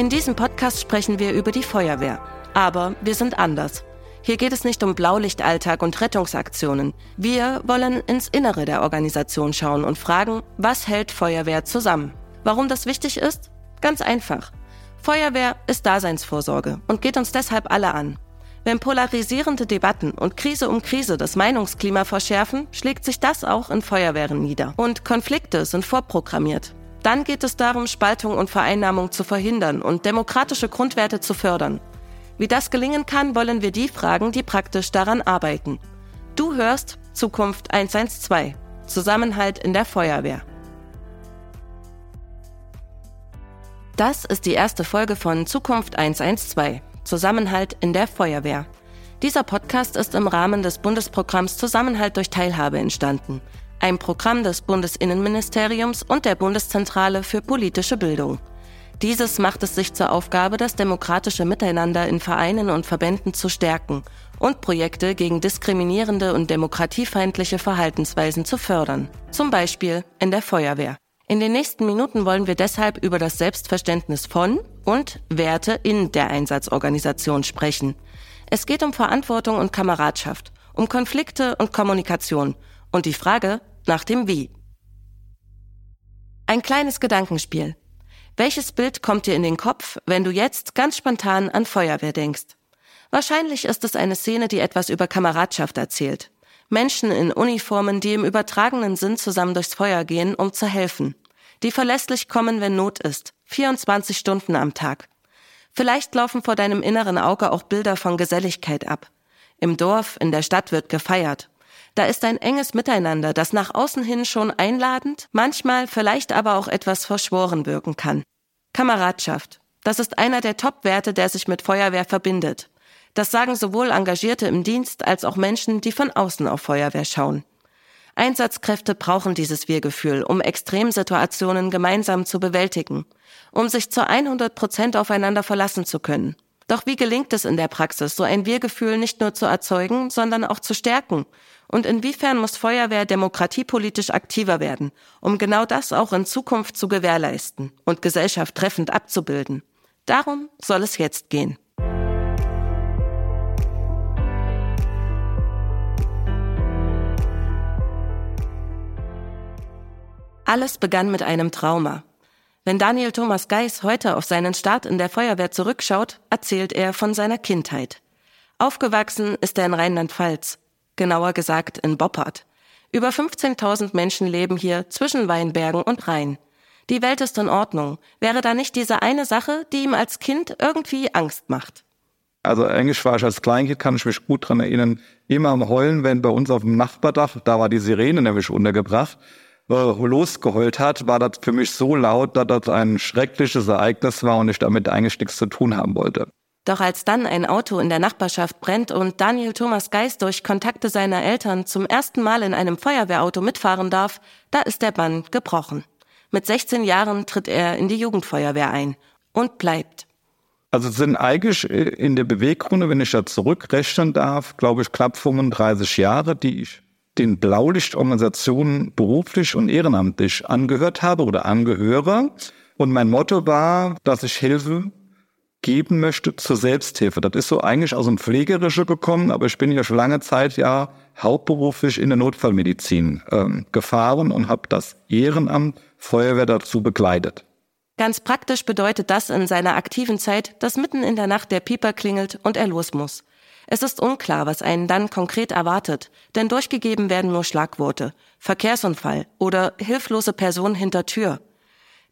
In diesem Podcast sprechen wir über die Feuerwehr. Aber wir sind anders. Hier geht es nicht um Blaulichtalltag und Rettungsaktionen. Wir wollen ins Innere der Organisation schauen und fragen, was hält Feuerwehr zusammen? Warum das wichtig ist? Ganz einfach. Feuerwehr ist Daseinsvorsorge und geht uns deshalb alle an. Wenn polarisierende Debatten und Krise um Krise das Meinungsklima verschärfen, schlägt sich das auch in Feuerwehren nieder. Und Konflikte sind vorprogrammiert. Dann geht es darum, Spaltung und Vereinnahmung zu verhindern und demokratische Grundwerte zu fördern. Wie das gelingen kann, wollen wir die fragen, die praktisch daran arbeiten. Du hörst Zukunft 112. Zusammenhalt in der Feuerwehr. Das ist die erste Folge von Zukunft 112. Zusammenhalt in der Feuerwehr. Dieser Podcast ist im Rahmen des Bundesprogramms Zusammenhalt durch Teilhabe entstanden, ein Programm des Bundesinnenministeriums und der Bundeszentrale für politische Bildung. Dieses macht es sich zur Aufgabe, das demokratische Miteinander in Vereinen und Verbänden zu stärken und Projekte gegen diskriminierende und demokratiefeindliche Verhaltensweisen zu fördern, zum Beispiel in der Feuerwehr. In den nächsten Minuten wollen wir deshalb über das Selbstverständnis von und Werte in der Einsatzorganisation sprechen. Es geht um Verantwortung und Kameradschaft, um Konflikte und Kommunikation und die Frage nach dem Wie. Ein kleines Gedankenspiel. Welches Bild kommt dir in den Kopf, wenn du jetzt ganz spontan an Feuerwehr denkst? Wahrscheinlich ist es eine Szene, die etwas über Kameradschaft erzählt. Menschen in Uniformen, die im übertragenen Sinn zusammen durchs Feuer gehen, um zu helfen. Die verlässlich kommen, wenn Not ist. 24 Stunden am Tag. Vielleicht laufen vor deinem inneren Auge auch Bilder von Geselligkeit ab. Im Dorf, in der Stadt wird gefeiert. Da ist ein enges Miteinander, das nach außen hin schon einladend, manchmal vielleicht aber auch etwas verschworen wirken kann. Kameradschaft. Das ist einer der Top-Werte, der sich mit Feuerwehr verbindet. Das sagen sowohl Engagierte im Dienst als auch Menschen, die von außen auf Feuerwehr schauen. Einsatzkräfte brauchen dieses Wir-Gefühl, um Extremsituationen gemeinsam zu bewältigen, um sich zu 100 Prozent aufeinander verlassen zu können. Doch wie gelingt es in der Praxis, so ein Wir-Gefühl nicht nur zu erzeugen, sondern auch zu stärken? Und inwiefern muss Feuerwehr demokratiepolitisch aktiver werden, um genau das auch in Zukunft zu gewährleisten und Gesellschaft treffend abzubilden? Darum soll es jetzt gehen. Alles begann mit einem Trauma. Wenn Daniel Thomas Geis heute auf seinen Start in der Feuerwehr zurückschaut, erzählt er von seiner Kindheit. Aufgewachsen ist er in Rheinland-Pfalz, genauer gesagt in Boppard. Über 15.000 Menschen leben hier zwischen Weinbergen und Rhein. Die Welt ist in Ordnung. Wäre da nicht diese eine Sache, die ihm als Kind irgendwie Angst macht? Also eigentlich war ich als Kleinkind, kann ich mich gut dran erinnern, immer am Heulen, wenn bei uns auf dem Nachbardach, da war die Sirene nämlich untergebracht, losgeheult hat, war das für mich so laut, dass das ein schreckliches Ereignis war und ich damit eigentlich nichts zu tun haben wollte. Doch als dann ein Auto in der Nachbarschaft brennt und Daniel Thomas Geist durch Kontakte seiner Eltern zum ersten Mal in einem Feuerwehrauto mitfahren darf, da ist der Bann gebrochen. Mit 16 Jahren tritt er in die Jugendfeuerwehr ein und bleibt. Also sind eigentlich in der Beweggründe, wenn ich da zurückrechnen darf, glaube ich, knapp 35 Jahre, die ich den Blaulichtorganisationen beruflich und ehrenamtlich angehört habe oder angehöre. Und mein Motto war, dass ich Hilfe geben möchte zur Selbsthilfe. Das ist so eigentlich aus dem Pflegerischen gekommen, aber ich bin ja schon lange Zeit ja hauptberuflich in der Notfallmedizin ähm, gefahren und habe das Ehrenamt Feuerwehr dazu begleitet. Ganz praktisch bedeutet das in seiner aktiven Zeit, dass mitten in der Nacht der Pieper klingelt und er los muss. Es ist unklar, was einen dann konkret erwartet, denn durchgegeben werden nur Schlagworte. Verkehrsunfall oder hilflose Person hinter Tür.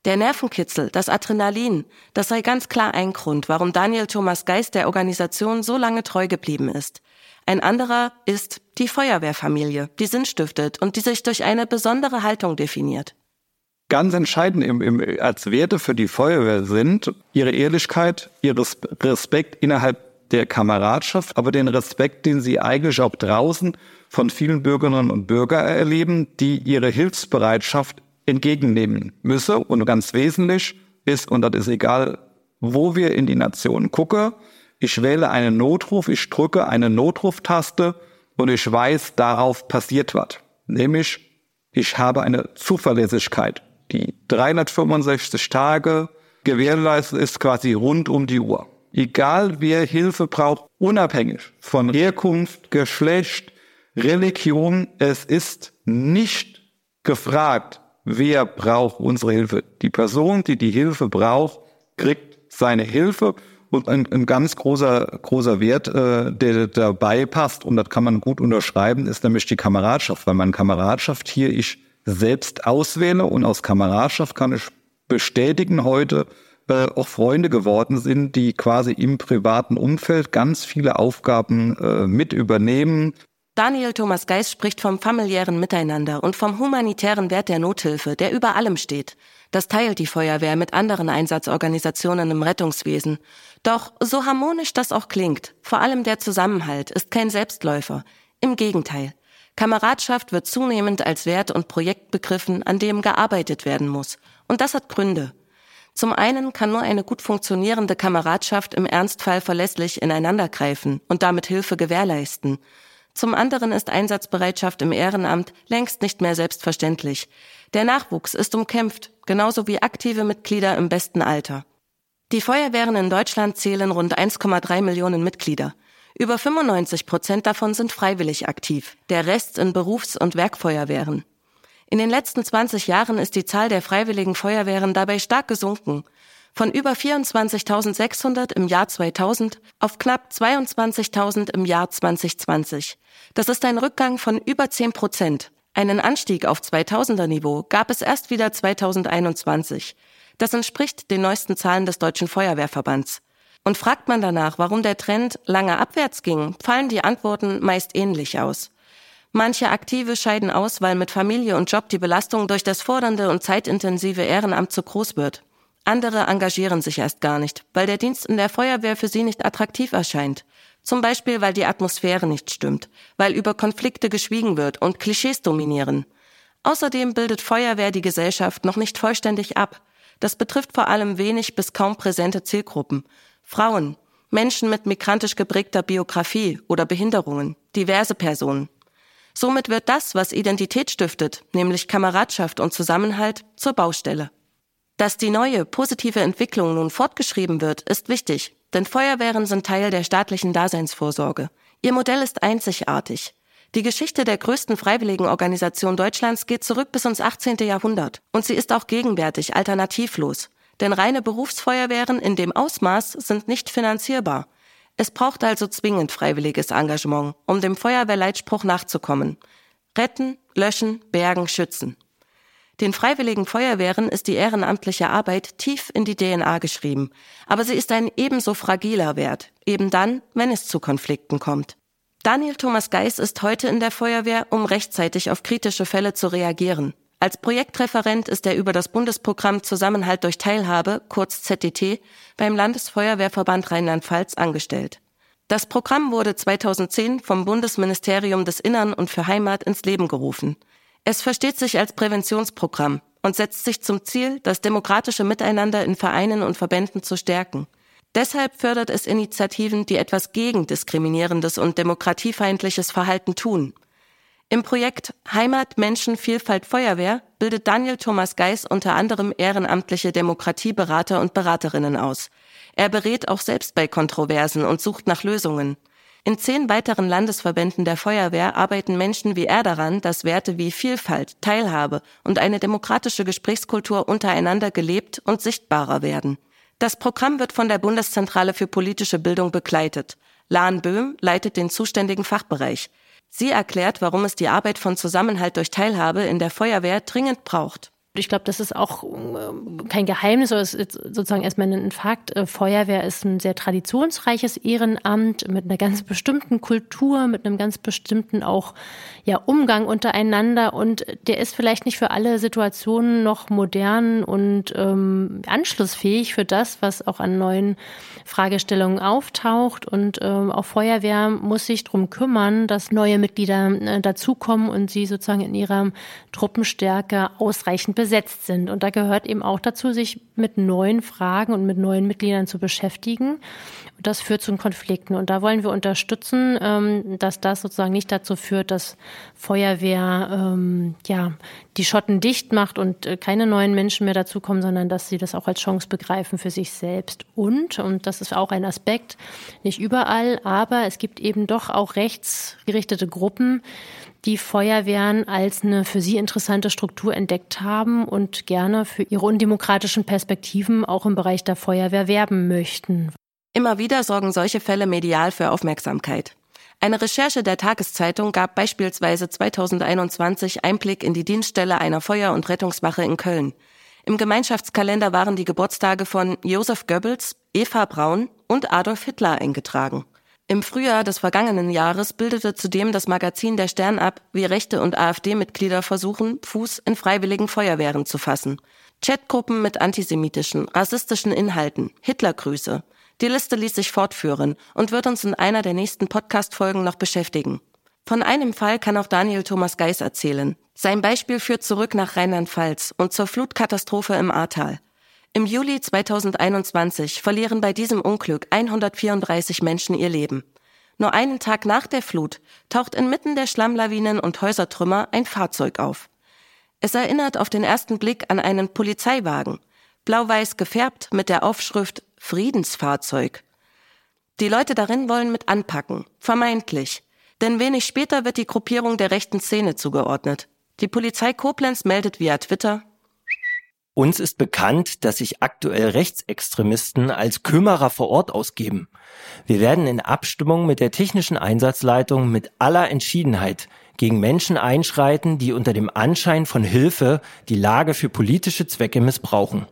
Der Nervenkitzel, das Adrenalin, das sei ganz klar ein Grund, warum Daniel Thomas Geist der Organisation so lange treu geblieben ist. Ein anderer ist die Feuerwehrfamilie, die Sinn stiftet und die sich durch eine besondere Haltung definiert. Ganz entscheidend im, im, als Werte für die Feuerwehr sind ihre Ehrlichkeit, ihr Respekt innerhalb der Kameradschaft, aber den Respekt, den sie eigentlich auch draußen von vielen Bürgerinnen und Bürgern erleben, die ihre Hilfsbereitschaft entgegennehmen müsse. Und ganz wesentlich ist, und das ist egal, wo wir in die Nation gucken, ich wähle einen Notruf, ich drücke eine Notruftaste und ich weiß, darauf passiert was. Nämlich, ich habe eine Zuverlässigkeit, die 365 Tage gewährleistet ist quasi rund um die Uhr. Egal wer Hilfe braucht, unabhängig von Herkunft, Geschlecht, Religion, es ist nicht gefragt, wer braucht unsere Hilfe. Die Person, die die Hilfe braucht, kriegt seine Hilfe und ein, ein ganz großer, großer Wert, äh, der dabei passt, und das kann man gut unterschreiben, ist nämlich die Kameradschaft, weil man Kameradschaft hier ich selbst auswähle und aus Kameradschaft kann ich bestätigen heute, äh, auch Freunde geworden sind, die quasi im privaten Umfeld ganz viele Aufgaben äh, mit übernehmen, Daniel Thomas Geis spricht vom familiären Miteinander und vom humanitären Wert der Nothilfe, der über allem steht. Das teilt die Feuerwehr mit anderen Einsatzorganisationen im Rettungswesen. Doch so harmonisch das auch klingt, vor allem der Zusammenhalt ist kein Selbstläufer. Im Gegenteil. Kameradschaft wird zunehmend als Wert und Projekt begriffen, an dem gearbeitet werden muss. Und das hat Gründe. Zum einen kann nur eine gut funktionierende Kameradschaft im Ernstfall verlässlich ineinandergreifen und damit Hilfe gewährleisten. Zum anderen ist Einsatzbereitschaft im Ehrenamt längst nicht mehr selbstverständlich. Der Nachwuchs ist umkämpft, genauso wie aktive Mitglieder im besten Alter. Die Feuerwehren in Deutschland zählen rund 1,3 Millionen Mitglieder. Über 95 Prozent davon sind freiwillig aktiv, der Rest in Berufs- und Werkfeuerwehren. In den letzten 20 Jahren ist die Zahl der freiwilligen Feuerwehren dabei stark gesunken von über 24.600 im Jahr 2000 auf knapp 22.000 im Jahr 2020. Das ist ein Rückgang von über 10 Prozent. Einen Anstieg auf 2000er Niveau gab es erst wieder 2021. Das entspricht den neuesten Zahlen des Deutschen Feuerwehrverbands. Und fragt man danach, warum der Trend lange abwärts ging, fallen die Antworten meist ähnlich aus. Manche Aktive scheiden aus, weil mit Familie und Job die Belastung durch das fordernde und zeitintensive Ehrenamt zu groß wird. Andere engagieren sich erst gar nicht, weil der Dienst in der Feuerwehr für sie nicht attraktiv erscheint. Zum Beispiel, weil die Atmosphäre nicht stimmt, weil über Konflikte geschwiegen wird und Klischees dominieren. Außerdem bildet Feuerwehr die Gesellschaft noch nicht vollständig ab. Das betrifft vor allem wenig bis kaum präsente Zielgruppen. Frauen, Menschen mit migrantisch geprägter Biografie oder Behinderungen, diverse Personen. Somit wird das, was Identität stiftet, nämlich Kameradschaft und Zusammenhalt, zur Baustelle. Dass die neue, positive Entwicklung nun fortgeschrieben wird, ist wichtig, denn Feuerwehren sind Teil der staatlichen Daseinsvorsorge. Ihr Modell ist einzigartig. Die Geschichte der größten Freiwilligenorganisation Deutschlands geht zurück bis ins 18. Jahrhundert und sie ist auch gegenwärtig alternativlos. Denn reine Berufsfeuerwehren in dem Ausmaß sind nicht finanzierbar. Es braucht also zwingend freiwilliges Engagement, um dem Feuerwehrleitspruch nachzukommen. Retten, löschen, bergen, schützen. Den freiwilligen Feuerwehren ist die ehrenamtliche Arbeit tief in die DNA geschrieben, aber sie ist ein ebenso fragiler Wert, eben dann, wenn es zu Konflikten kommt. Daniel Thomas Geis ist heute in der Feuerwehr, um rechtzeitig auf kritische Fälle zu reagieren. Als Projektreferent ist er über das Bundesprogramm Zusammenhalt durch Teilhabe, kurz ZDT, beim Landesfeuerwehrverband Rheinland-Pfalz angestellt. Das Programm wurde 2010 vom Bundesministerium des Innern und für Heimat ins Leben gerufen. Es versteht sich als Präventionsprogramm und setzt sich zum Ziel, das demokratische Miteinander in Vereinen und Verbänden zu stärken. Deshalb fördert es Initiativen, die etwas gegen diskriminierendes und demokratiefeindliches Verhalten tun. Im Projekt Heimat, Menschen, Vielfalt, Feuerwehr bildet Daniel Thomas Geis unter anderem ehrenamtliche Demokratieberater und Beraterinnen aus. Er berät auch selbst bei Kontroversen und sucht nach Lösungen. In zehn weiteren Landesverbänden der Feuerwehr arbeiten Menschen wie er daran, dass Werte wie Vielfalt, Teilhabe und eine demokratische Gesprächskultur untereinander gelebt und sichtbarer werden. Das Programm wird von der Bundeszentrale für politische Bildung begleitet. Lahn Böhm leitet den zuständigen Fachbereich. Sie erklärt, warum es die Arbeit von Zusammenhalt durch Teilhabe in der Feuerwehr dringend braucht ich glaube, das ist auch äh, kein Geheimnis, oder es ist sozusagen erstmal ein Fakt. Äh, Feuerwehr ist ein sehr traditionsreiches Ehrenamt mit einer ganz bestimmten Kultur, mit einem ganz bestimmten auch ja, Umgang untereinander und der ist vielleicht nicht für alle Situationen noch modern und ähm, anschlussfähig für das, was auch an neuen Fragestellungen auftaucht. Und ähm, auch Feuerwehr muss sich darum kümmern, dass neue Mitglieder äh, dazukommen und sie sozusagen in ihrer Truppenstärke ausreichend besetzt sind. Und da gehört eben auch dazu, sich mit neuen Fragen und mit neuen Mitgliedern zu beschäftigen. Und das führt zu Konflikten. Und da wollen wir unterstützen, ähm, dass das sozusagen nicht dazu führt, dass Feuerwehr ähm, ja die Schotten dicht macht und äh, keine neuen Menschen mehr dazukommen, sondern dass sie das auch als Chance begreifen für sich selbst. Und, und das ist auch ein Aspekt, nicht überall, aber es gibt eben doch auch rechtsgerichtete Gruppen, die Feuerwehren als eine für sie interessante Struktur entdeckt haben und gerne für ihre undemokratischen Perspektiven auch im Bereich der Feuerwehr werben möchten. Immer wieder sorgen solche Fälle medial für Aufmerksamkeit. Eine Recherche der Tageszeitung gab beispielsweise 2021 Einblick in die Dienststelle einer Feuer- und Rettungswache in Köln. Im Gemeinschaftskalender waren die Geburtstage von Josef Goebbels, Eva Braun und Adolf Hitler eingetragen. Im Frühjahr des vergangenen Jahres bildete zudem das Magazin Der Stern ab, wie Rechte und AfD-Mitglieder versuchen, Fuß in freiwilligen Feuerwehren zu fassen. Chatgruppen mit antisemitischen, rassistischen Inhalten, Hitlergrüße. Die Liste ließ sich fortführen und wird uns in einer der nächsten Podcast-Folgen noch beschäftigen. Von einem Fall kann auch Daniel Thomas Geis erzählen. Sein Beispiel führt zurück nach Rheinland-Pfalz und zur Flutkatastrophe im Ahrtal. Im Juli 2021 verlieren bei diesem Unglück 134 Menschen ihr Leben. Nur einen Tag nach der Flut taucht inmitten der Schlammlawinen und Häusertrümmer ein Fahrzeug auf. Es erinnert auf den ersten Blick an einen Polizeiwagen, blau-weiß gefärbt mit der Aufschrift Friedensfahrzeug. Die Leute darin wollen mit anpacken, vermeintlich. Denn wenig später wird die Gruppierung der rechten Szene zugeordnet. Die Polizei Koblenz meldet via Twitter, uns ist bekannt, dass sich aktuell Rechtsextremisten als Kümmerer vor Ort ausgeben. Wir werden in Abstimmung mit der technischen Einsatzleitung mit aller Entschiedenheit gegen Menschen einschreiten, die unter dem Anschein von Hilfe die Lage für politische Zwecke missbrauchen.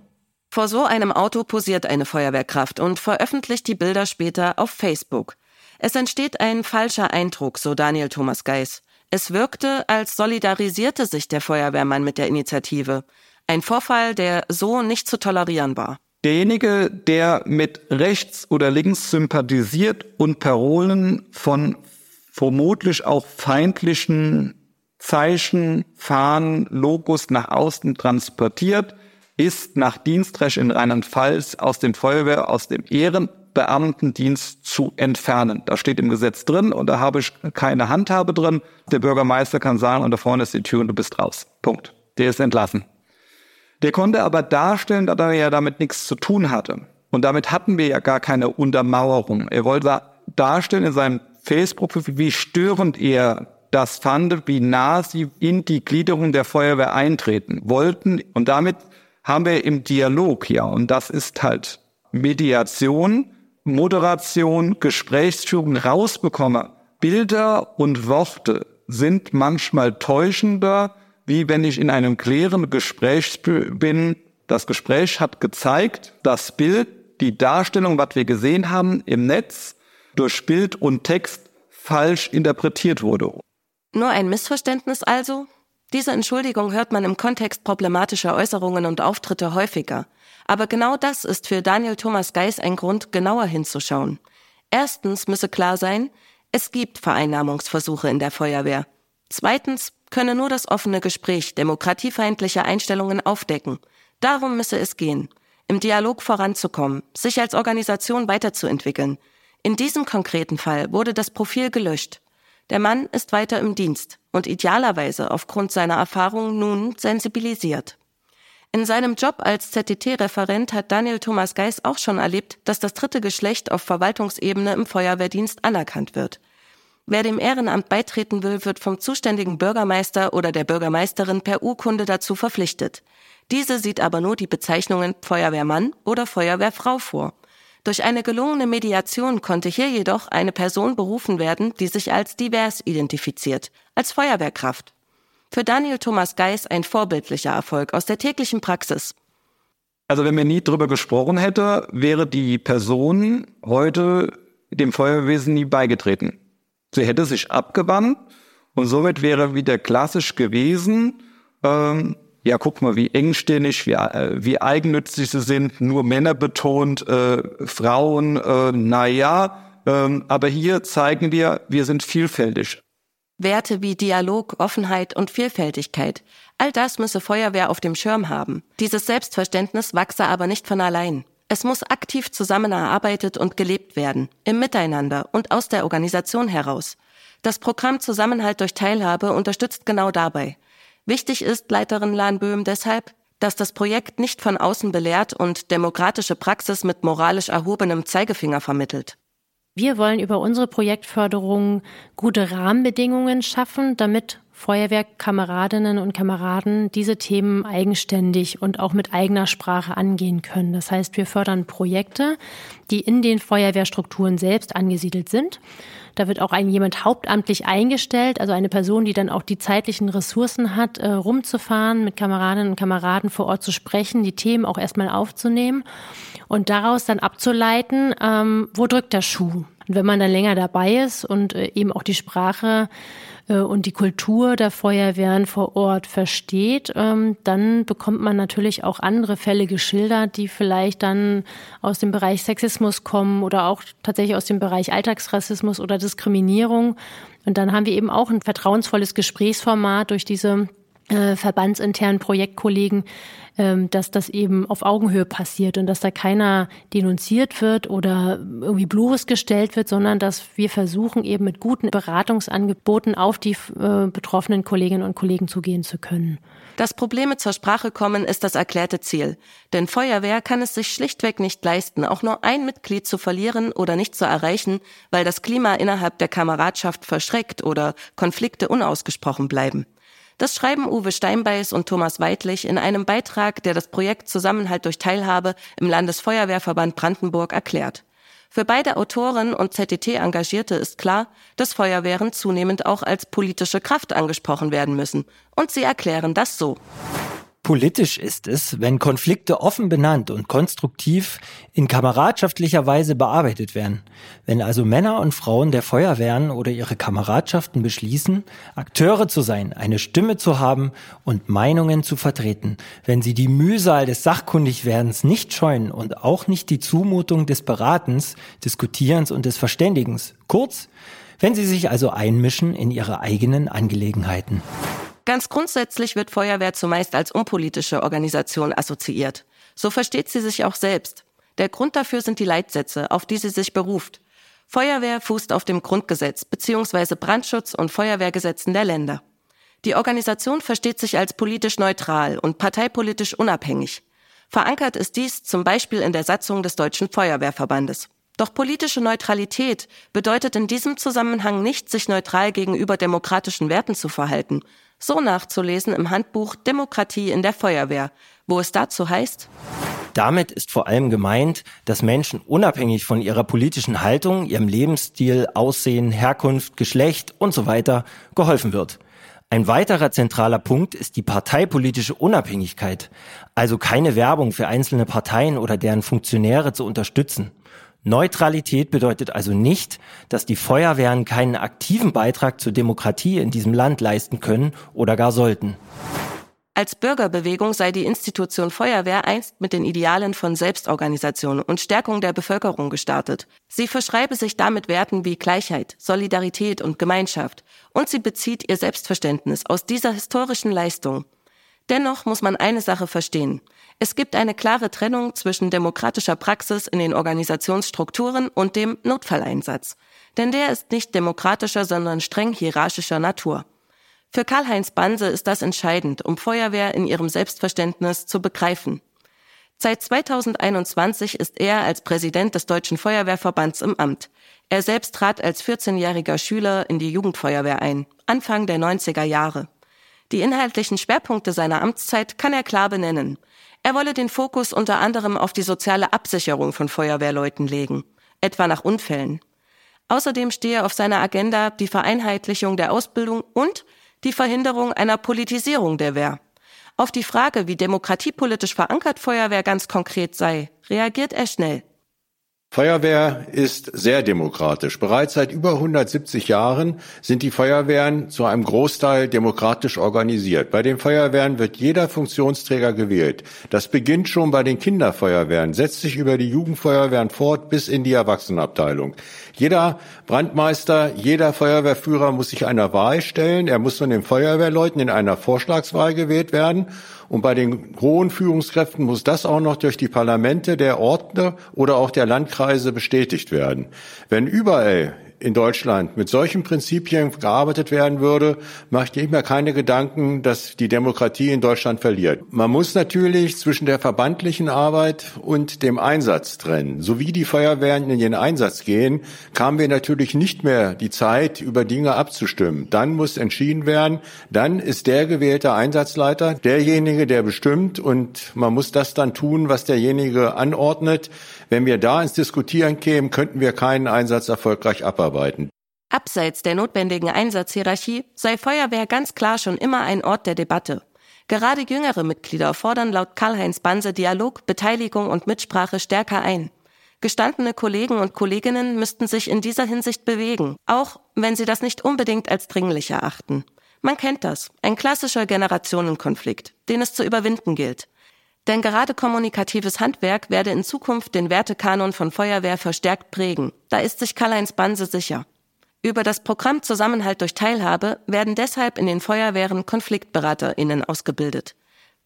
Vor so einem Auto posiert eine Feuerwehrkraft und veröffentlicht die Bilder später auf Facebook. Es entsteht ein falscher Eindruck, so Daniel Thomas Geis. Es wirkte, als solidarisierte sich der Feuerwehrmann mit der Initiative. Ein Vorfall, der so nicht zu tolerieren war. Derjenige, der mit rechts oder links sympathisiert und Parolen von vermutlich auch feindlichen Zeichen, Fahnen, Logos nach außen transportiert, ist nach Dienstrecht in Rheinland-Pfalz aus dem Feuerwehr, aus dem Ehrenbeamtendienst zu entfernen. Da steht im Gesetz drin und da habe ich keine Handhabe drin. Der Bürgermeister kann sagen, und da vorne ist die Tür und du bist raus. Punkt. Der ist entlassen. Der konnte aber darstellen, dass er ja damit nichts zu tun hatte. Und damit hatten wir ja gar keine Untermauerung. Er wollte darstellen in seinem Facebook-Profil, wie störend er das fand, wie nah sie in die Gliederung der Feuerwehr eintreten wollten. Und damit haben wir im Dialog, ja, und das ist halt Mediation, Moderation, Gesprächsführung rausbekommen. Bilder und Worte sind manchmal täuschender, wie wenn ich in einem klärenden Gespräch bin. Das Gespräch hat gezeigt, das Bild, die Darstellung, was wir gesehen haben im Netz, durch Bild und Text falsch interpretiert wurde. Nur ein Missverständnis also? Diese Entschuldigung hört man im Kontext problematischer Äußerungen und Auftritte häufiger. Aber genau das ist für Daniel Thomas Geis ein Grund, genauer hinzuschauen. Erstens müsse klar sein, es gibt Vereinnahmungsversuche in der Feuerwehr. Zweitens könne nur das offene Gespräch demokratiefeindliche Einstellungen aufdecken. Darum müsse es gehen, im Dialog voranzukommen, sich als Organisation weiterzuentwickeln. In diesem konkreten Fall wurde das Profil gelöscht. Der Mann ist weiter im Dienst und idealerweise aufgrund seiner Erfahrung nun sensibilisiert. In seinem Job als ZTT-Referent hat Daniel Thomas Geis auch schon erlebt, dass das dritte Geschlecht auf Verwaltungsebene im Feuerwehrdienst anerkannt wird. Wer dem Ehrenamt beitreten will, wird vom zuständigen Bürgermeister oder der Bürgermeisterin per Urkunde dazu verpflichtet. Diese sieht aber nur die Bezeichnungen Feuerwehrmann oder Feuerwehrfrau vor. Durch eine gelungene Mediation konnte hier jedoch eine Person berufen werden, die sich als divers identifiziert, als Feuerwehrkraft. Für Daniel Thomas Geis ein vorbildlicher Erfolg aus der täglichen Praxis. Also wenn wir nie drüber gesprochen hätte, wäre die Person heute dem Feuerwesen nie beigetreten. Sie hätte sich abgewandt und somit wäre wieder klassisch gewesen, ähm, ja, guck mal, wie engstirnig, wie, äh, wie eigennützig sie sind, nur Männer betont, äh, Frauen, äh, na ja, ähm, aber hier zeigen wir, wir sind vielfältig. Werte wie Dialog, Offenheit und Vielfältigkeit. All das müsse Feuerwehr auf dem Schirm haben. Dieses Selbstverständnis wachse aber nicht von allein. Es muss aktiv zusammen erarbeitet und gelebt werden, im Miteinander und aus der Organisation heraus. Das Programm Zusammenhalt durch Teilhabe unterstützt genau dabei. Wichtig ist, Leiterin Lahn Böhm, deshalb, dass das Projekt nicht von außen belehrt und demokratische Praxis mit moralisch erhobenem Zeigefinger vermittelt. Wir wollen über unsere Projektförderung gute Rahmenbedingungen schaffen, damit Feuerwehrkameradinnen und Kameraden diese Themen eigenständig und auch mit eigener Sprache angehen können. Das heißt, wir fördern Projekte, die in den Feuerwehrstrukturen selbst angesiedelt sind. Da wird auch ein jemand hauptamtlich eingestellt, also eine Person, die dann auch die zeitlichen Ressourcen hat, äh, rumzufahren, mit Kameradinnen und Kameraden vor Ort zu sprechen, die Themen auch erstmal aufzunehmen und daraus dann abzuleiten, ähm, wo drückt der Schuh. Und wenn man dann länger dabei ist und äh, eben auch die Sprache äh, und die Kultur der Feuerwehren vor Ort versteht, ähm, dann bekommt man natürlich auch andere Fälle geschildert, die vielleicht dann aus dem Bereich Sexismus kommen oder auch tatsächlich aus dem Bereich Alltagsrassismus oder Diskriminierung. Und dann haben wir eben auch ein vertrauensvolles Gesprächsformat durch diese äh, verbandsinternen Projektkollegen, ähm, dass das eben auf Augenhöhe passiert und dass da keiner denunziert wird oder irgendwie bloßgestellt wird, sondern dass wir versuchen, eben mit guten Beratungsangeboten auf die äh, betroffenen Kolleginnen und Kollegen zugehen zu können. Dass Probleme zur Sprache kommen, ist das erklärte Ziel. Denn Feuerwehr kann es sich schlichtweg nicht leisten, auch nur ein Mitglied zu verlieren oder nicht zu erreichen, weil das Klima innerhalb der Kameradschaft verschreckt oder Konflikte unausgesprochen bleiben. Das schreiben Uwe Steinbeiß und Thomas Weidlich in einem Beitrag, der das Projekt Zusammenhalt durch Teilhabe im Landesfeuerwehrverband Brandenburg erklärt. Für beide Autoren und ZDT-Engagierte ist klar, dass Feuerwehren zunehmend auch als politische Kraft angesprochen werden müssen. Und sie erklären das so. Politisch ist es, wenn Konflikte offen benannt und konstruktiv in kameradschaftlicher Weise bearbeitet werden. Wenn also Männer und Frauen der Feuerwehren oder ihre Kameradschaften beschließen, Akteure zu sein, eine Stimme zu haben und Meinungen zu vertreten. Wenn sie die Mühsal des Sachkundigwerdens nicht scheuen und auch nicht die Zumutung des Beratens, Diskutierens und des Verständigens. Kurz, wenn sie sich also einmischen in ihre eigenen Angelegenheiten. Ganz grundsätzlich wird Feuerwehr zumeist als unpolitische Organisation assoziiert. So versteht sie sich auch selbst. Der Grund dafür sind die Leitsätze, auf die sie sich beruft. Feuerwehr fußt auf dem Grundgesetz bzw. Brandschutz- und Feuerwehrgesetzen der Länder. Die Organisation versteht sich als politisch neutral und parteipolitisch unabhängig. Verankert ist dies zum Beispiel in der Satzung des Deutschen Feuerwehrverbandes. Doch politische Neutralität bedeutet in diesem Zusammenhang nicht, sich neutral gegenüber demokratischen Werten zu verhalten, so nachzulesen im Handbuch Demokratie in der Feuerwehr, wo es dazu heißt, damit ist vor allem gemeint, dass Menschen unabhängig von ihrer politischen Haltung, ihrem Lebensstil, Aussehen, Herkunft, Geschlecht und so weiter geholfen wird. Ein weiterer zentraler Punkt ist die parteipolitische Unabhängigkeit, also keine Werbung für einzelne Parteien oder deren Funktionäre zu unterstützen. Neutralität bedeutet also nicht, dass die Feuerwehren keinen aktiven Beitrag zur Demokratie in diesem Land leisten können oder gar sollten. Als Bürgerbewegung sei die Institution Feuerwehr einst mit den Idealen von Selbstorganisation und Stärkung der Bevölkerung gestartet. Sie verschreibe sich damit Werten wie Gleichheit, Solidarität und Gemeinschaft und sie bezieht ihr Selbstverständnis aus dieser historischen Leistung. Dennoch muss man eine Sache verstehen. Es gibt eine klare Trennung zwischen demokratischer Praxis in den Organisationsstrukturen und dem Notfalleinsatz. Denn der ist nicht demokratischer, sondern streng hierarchischer Natur. Für Karl-Heinz Banse ist das entscheidend, um Feuerwehr in ihrem Selbstverständnis zu begreifen. Seit 2021 ist er als Präsident des Deutschen Feuerwehrverbands im Amt. Er selbst trat als 14-jähriger Schüler in die Jugendfeuerwehr ein, Anfang der 90er Jahre. Die inhaltlichen Schwerpunkte seiner Amtszeit kann er klar benennen. Er wolle den Fokus unter anderem auf die soziale Absicherung von Feuerwehrleuten legen, etwa nach Unfällen. Außerdem stehe auf seiner Agenda die Vereinheitlichung der Ausbildung und die Verhinderung einer Politisierung der Wehr. Auf die Frage, wie demokratiepolitisch verankert Feuerwehr ganz konkret sei, reagiert er schnell. Feuerwehr ist sehr demokratisch. Bereits seit über 170 Jahren sind die Feuerwehren zu einem Großteil demokratisch organisiert. Bei den Feuerwehren wird jeder Funktionsträger gewählt. Das beginnt schon bei den Kinderfeuerwehren, setzt sich über die Jugendfeuerwehren fort bis in die Erwachsenenabteilung. Jeder Brandmeister, jeder Feuerwehrführer muss sich einer Wahl stellen. Er muss von den Feuerwehrleuten in einer Vorschlagswahl gewählt werden. Und bei den hohen Führungskräften muss das auch noch durch die Parlamente der Orte oder auch der Landkreise bestätigt werden. Wenn überall in Deutschland mit solchen Prinzipien gearbeitet werden würde, mache ich mir keine Gedanken, dass die Demokratie in Deutschland verliert. Man muss natürlich zwischen der verbandlichen Arbeit und dem Einsatz trennen. So wie die Feuerwehren in den Einsatz gehen, kamen wir natürlich nicht mehr die Zeit, über Dinge abzustimmen. Dann muss entschieden werden, dann ist der gewählte Einsatzleiter derjenige, der bestimmt und man muss das dann tun, was derjenige anordnet. Wenn wir da ins Diskutieren kämen, könnten wir keinen Einsatz erfolgreich abarbeiten. Abseits der notwendigen Einsatzhierarchie sei Feuerwehr ganz klar schon immer ein Ort der Debatte. Gerade jüngere Mitglieder fordern laut Karl-Heinz Banse Dialog, Beteiligung und Mitsprache stärker ein. Gestandene Kollegen und Kolleginnen müssten sich in dieser Hinsicht bewegen, auch wenn sie das nicht unbedingt als dringlich erachten. Man kennt das, ein klassischer Generationenkonflikt, den es zu überwinden gilt. Denn gerade kommunikatives Handwerk werde in Zukunft den Wertekanon von Feuerwehr verstärkt prägen. Da ist sich Karl-Heinz Banse sicher. Über das Programm Zusammenhalt durch Teilhabe werden deshalb in den Feuerwehren KonfliktberaterInnen ausgebildet.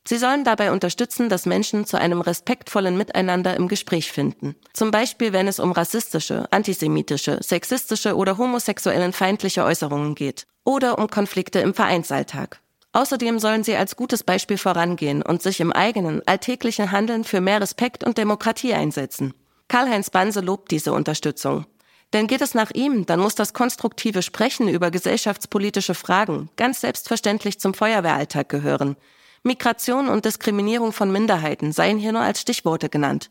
Sie sollen dabei unterstützen, dass Menschen zu einem respektvollen Miteinander im Gespräch finden. Zum Beispiel, wenn es um rassistische, antisemitische, sexistische oder homosexuellen feindliche Äußerungen geht. Oder um Konflikte im Vereinsalltag. Außerdem sollen sie als gutes Beispiel vorangehen und sich im eigenen, alltäglichen Handeln für mehr Respekt und Demokratie einsetzen. Karl-Heinz Banse lobt diese Unterstützung. Denn geht es nach ihm, dann muss das konstruktive Sprechen über gesellschaftspolitische Fragen ganz selbstverständlich zum Feuerwehralltag gehören. Migration und Diskriminierung von Minderheiten seien hier nur als Stichworte genannt.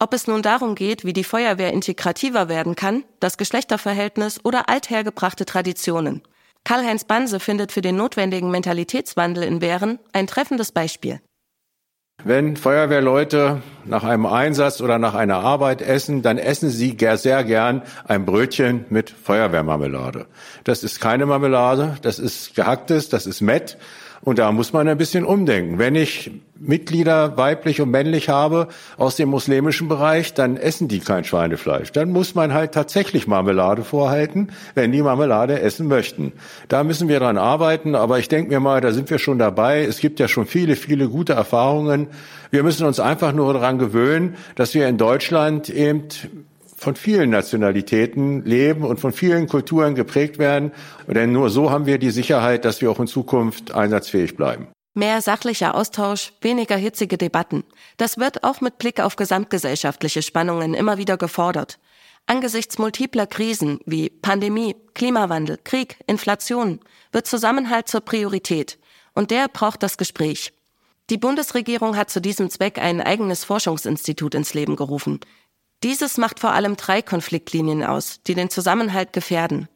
Ob es nun darum geht, wie die Feuerwehr integrativer werden kann, das Geschlechterverhältnis oder althergebrachte Traditionen. Karl-Heinz Banse findet für den notwendigen Mentalitätswandel in Bären ein treffendes Beispiel. Wenn Feuerwehrleute nach einem Einsatz oder nach einer Arbeit essen, dann essen sie sehr gern ein Brötchen mit Feuerwehrmarmelade. Das ist keine Marmelade, das ist gehacktes, das ist Mett und da muss man ein bisschen umdenken. Wenn ich Mitglieder weiblich und männlich habe aus dem muslimischen Bereich, dann essen die kein Schweinefleisch. Dann muss man halt tatsächlich Marmelade vorhalten, wenn die Marmelade essen möchten. Da müssen wir dran arbeiten, aber ich denke mir mal, da sind wir schon dabei. Es gibt ja schon viele, viele gute Erfahrungen. Wir müssen uns einfach nur daran gewöhnen, dass wir in Deutschland eben von vielen Nationalitäten leben und von vielen Kulturen geprägt werden. Denn nur so haben wir die Sicherheit, dass wir auch in Zukunft einsatzfähig bleiben. Mehr sachlicher Austausch, weniger hitzige Debatten. Das wird auch mit Blick auf gesamtgesellschaftliche Spannungen immer wieder gefordert. Angesichts multipler Krisen wie Pandemie, Klimawandel, Krieg, Inflation wird Zusammenhalt zur Priorität. Und der braucht das Gespräch. Die Bundesregierung hat zu diesem Zweck ein eigenes Forschungsinstitut ins Leben gerufen. Dieses macht vor allem drei Konfliktlinien aus, die den Zusammenhalt gefährden.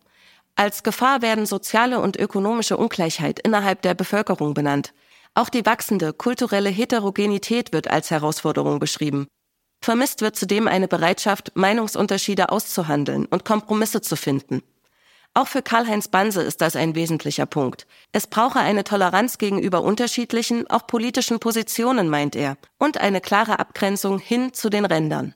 Als Gefahr werden soziale und ökonomische Ungleichheit innerhalb der Bevölkerung benannt. Auch die wachsende kulturelle Heterogenität wird als Herausforderung beschrieben. Vermisst wird zudem eine Bereitschaft, Meinungsunterschiede auszuhandeln und Kompromisse zu finden. Auch für Karl-Heinz Banse ist das ein wesentlicher Punkt. Es brauche eine Toleranz gegenüber unterschiedlichen, auch politischen Positionen, meint er, und eine klare Abgrenzung hin zu den Rändern.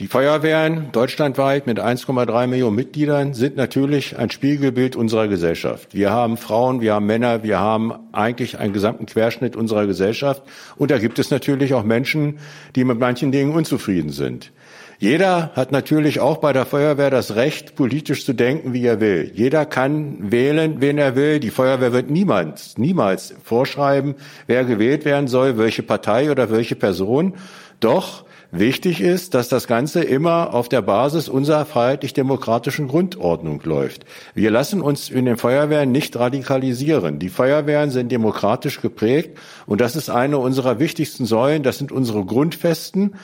Die Feuerwehren deutschlandweit mit 1,3 Millionen Mitgliedern sind natürlich ein Spiegelbild unserer Gesellschaft. Wir haben Frauen, wir haben Männer, wir haben eigentlich einen gesamten Querschnitt unserer Gesellschaft. Und da gibt es natürlich auch Menschen, die mit manchen Dingen unzufrieden sind. Jeder hat natürlich auch bei der Feuerwehr das Recht, politisch zu denken, wie er will. Jeder kann wählen, wen er will. Die Feuerwehr wird niemals, niemals vorschreiben, wer gewählt werden soll, welche Partei oder welche Person. Doch Wichtig ist, dass das Ganze immer auf der Basis unserer freiheitlich-demokratischen Grundordnung läuft. Wir lassen uns in den Feuerwehren nicht radikalisieren. Die Feuerwehren sind demokratisch geprägt und das ist eine unserer wichtigsten Säulen. Das sind unsere Grundfesten.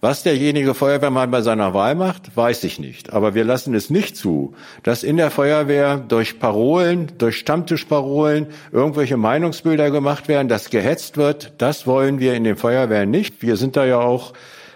Was derjenige Feuerwehrmann bei seiner Wahl macht, weiß ich nicht. Aber wir lassen es nicht zu, dass in der Feuerwehr durch Parolen, durch Stammtischparolen irgendwelche Meinungsbilder gemacht werden, dass gehetzt wird. Das wollen wir in den Feuerwehren nicht. Wir sind da ja auch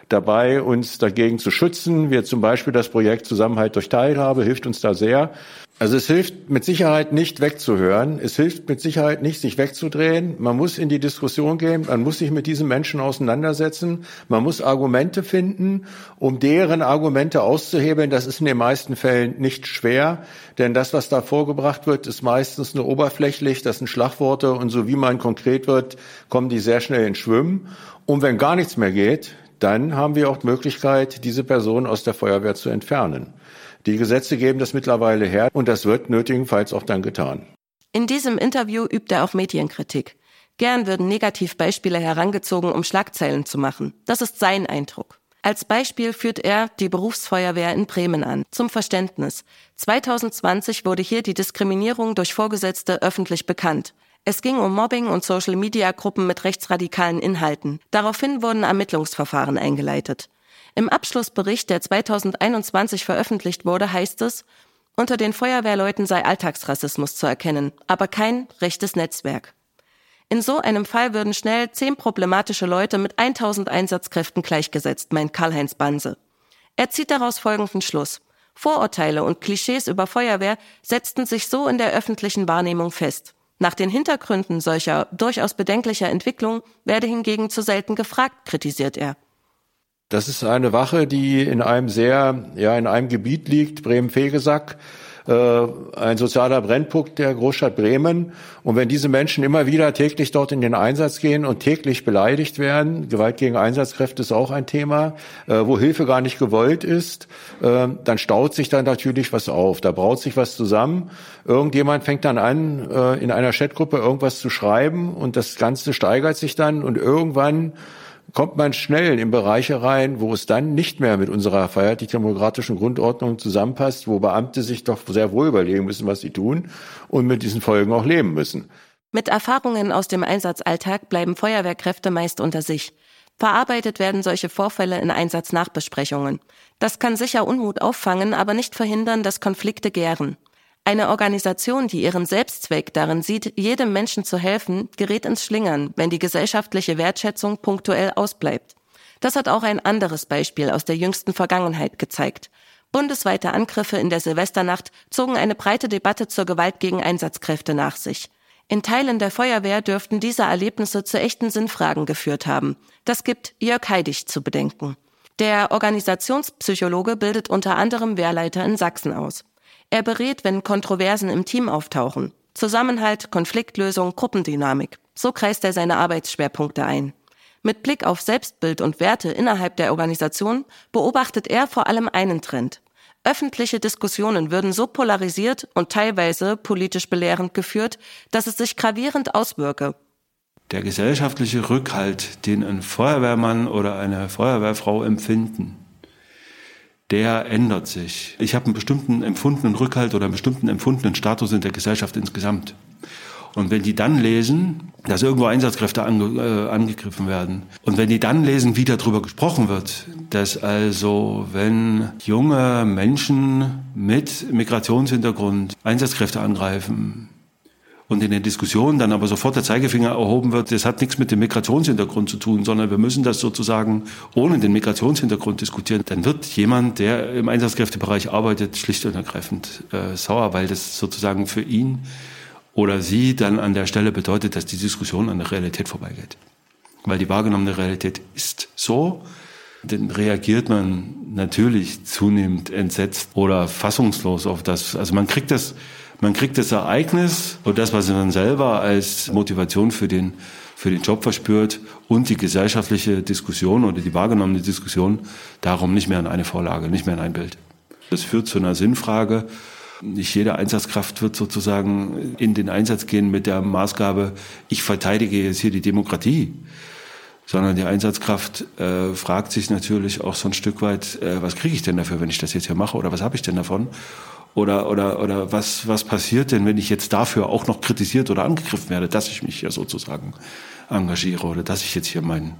dabei, uns dagegen zu schützen. Wir zum Beispiel das Projekt Zusammenhalt durch Teilhabe hilft uns da sehr. Also es hilft mit Sicherheit nicht wegzuhören. Es hilft mit Sicherheit nicht, sich wegzudrehen. Man muss in die Diskussion gehen. Man muss sich mit diesen Menschen auseinandersetzen. Man muss Argumente finden, um deren Argumente auszuhebeln. Das ist in den meisten Fällen nicht schwer, denn das, was da vorgebracht wird, ist meistens nur oberflächlich. Das sind Schlagworte und so wie man konkret wird, kommen die sehr schnell ins Schwimmen. Und wenn gar nichts mehr geht, dann haben wir auch die Möglichkeit, diese Person aus der Feuerwehr zu entfernen. Die Gesetze geben das mittlerweile her und das wird nötigenfalls auch dann getan. In diesem Interview übt er auch Medienkritik. Gern würden Negativbeispiele herangezogen, um Schlagzeilen zu machen. Das ist sein Eindruck. Als Beispiel führt er die Berufsfeuerwehr in Bremen an. Zum Verständnis. 2020 wurde hier die Diskriminierung durch Vorgesetzte öffentlich bekannt. Es ging um Mobbing und Social-Media-Gruppen mit rechtsradikalen Inhalten. Daraufhin wurden Ermittlungsverfahren eingeleitet. Im Abschlussbericht, der 2021 veröffentlicht wurde, heißt es, unter den Feuerwehrleuten sei Alltagsrassismus zu erkennen, aber kein rechtes Netzwerk. In so einem Fall würden schnell zehn problematische Leute mit 1000 Einsatzkräften gleichgesetzt, meint Karl-Heinz Banse. Er zieht daraus folgenden Schluss. Vorurteile und Klischees über Feuerwehr setzten sich so in der öffentlichen Wahrnehmung fest. Nach den Hintergründen solcher durchaus bedenklicher Entwicklung werde hingegen zu selten gefragt, kritisiert er. Das ist eine Wache, die in einem sehr, ja, in einem Gebiet liegt, Bremen-Fegesack, ein sozialer Brennpunkt der Großstadt Bremen. Und wenn diese Menschen immer wieder täglich dort in den Einsatz gehen und täglich beleidigt werden, Gewalt gegen Einsatzkräfte ist auch ein Thema, äh, wo Hilfe gar nicht gewollt ist, äh, dann staut sich dann natürlich was auf. Da braut sich was zusammen. Irgendjemand fängt dann an, äh, in einer Chatgruppe irgendwas zu schreiben und das Ganze steigert sich dann und irgendwann kommt man schnell in Bereiche rein, wo es dann nicht mehr mit unserer freiheitlich-demokratischen Grundordnung zusammenpasst, wo Beamte sich doch sehr wohl überlegen müssen, was sie tun und mit diesen Folgen auch leben müssen. Mit Erfahrungen aus dem Einsatzalltag bleiben Feuerwehrkräfte meist unter sich. Verarbeitet werden solche Vorfälle in Einsatznachbesprechungen. Das kann sicher Unmut auffangen, aber nicht verhindern, dass Konflikte gären. Eine Organisation, die ihren Selbstzweck darin sieht, jedem Menschen zu helfen, gerät ins Schlingern, wenn die gesellschaftliche Wertschätzung punktuell ausbleibt. Das hat auch ein anderes Beispiel aus der jüngsten Vergangenheit gezeigt. Bundesweite Angriffe in der Silvesternacht zogen eine breite Debatte zur Gewalt gegen Einsatzkräfte nach sich. In Teilen der Feuerwehr dürften diese Erlebnisse zu echten Sinnfragen geführt haben. Das gibt Jörg Heidig zu bedenken. Der Organisationspsychologe bildet unter anderem Wehrleiter in Sachsen aus. Er berät, wenn Kontroversen im Team auftauchen. Zusammenhalt, Konfliktlösung, Gruppendynamik. So kreist er seine Arbeitsschwerpunkte ein. Mit Blick auf Selbstbild und Werte innerhalb der Organisation beobachtet er vor allem einen Trend. Öffentliche Diskussionen würden so polarisiert und teilweise politisch belehrend geführt, dass es sich gravierend auswirke. Der gesellschaftliche Rückhalt, den ein Feuerwehrmann oder eine Feuerwehrfrau empfinden, der ändert sich. Ich habe einen bestimmten empfundenen Rückhalt oder einen bestimmten empfundenen Status in der Gesellschaft insgesamt. Und wenn die dann lesen, dass irgendwo Einsatzkräfte ange, äh, angegriffen werden, und wenn die dann lesen, wie darüber gesprochen wird, dass also, wenn junge Menschen mit Migrationshintergrund Einsatzkräfte angreifen, und in den Diskussionen dann aber sofort der Zeigefinger erhoben wird, das hat nichts mit dem Migrationshintergrund zu tun, sondern wir müssen das sozusagen ohne den Migrationshintergrund diskutieren, dann wird jemand, der im Einsatzkräftebereich arbeitet, schlicht und ergreifend äh, sauer, weil das sozusagen für ihn oder sie dann an der Stelle bedeutet, dass die Diskussion an der Realität vorbeigeht. Weil die wahrgenommene Realität ist so, dann reagiert man natürlich zunehmend entsetzt oder fassungslos auf das. Also man kriegt das man kriegt das Ereignis und das, was man selber als Motivation für den, für den Job verspürt und die gesellschaftliche Diskussion oder die wahrgenommene Diskussion darum nicht mehr in eine Vorlage, nicht mehr in ein Bild. Das führt zu einer Sinnfrage. Nicht jede Einsatzkraft wird sozusagen in den Einsatz gehen mit der Maßgabe, ich verteidige jetzt hier die Demokratie sondern die Einsatzkraft äh, fragt sich natürlich auch so ein Stück weit, äh, was kriege ich denn dafür, wenn ich das jetzt hier mache oder was habe ich denn davon? Oder, oder, oder was, was passiert denn, wenn ich jetzt dafür auch noch kritisiert oder angegriffen werde, dass ich mich ja sozusagen engagiere oder dass ich jetzt hier meinen,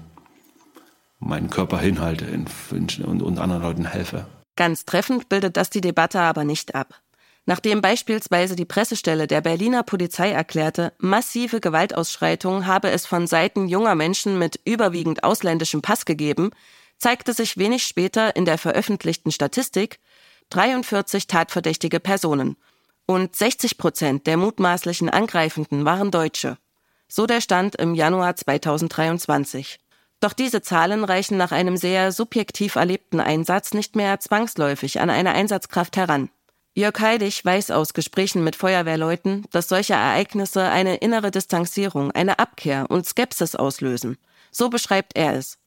meinen Körper hinhalte und, und anderen Leuten helfe. Ganz treffend bildet das die Debatte aber nicht ab. Nachdem beispielsweise die Pressestelle der Berliner Polizei erklärte, massive Gewaltausschreitungen habe es von Seiten junger Menschen mit überwiegend ausländischem Pass gegeben, zeigte sich wenig später in der veröffentlichten Statistik 43 tatverdächtige Personen und 60 Prozent der mutmaßlichen Angreifenden waren Deutsche. So der Stand im Januar 2023. Doch diese Zahlen reichen nach einem sehr subjektiv erlebten Einsatz nicht mehr zwangsläufig an eine Einsatzkraft heran. Jörg Heidig weiß aus Gesprächen mit Feuerwehrleuten, dass solche Ereignisse eine innere Distanzierung, eine Abkehr und Skepsis auslösen. So beschreibt er es.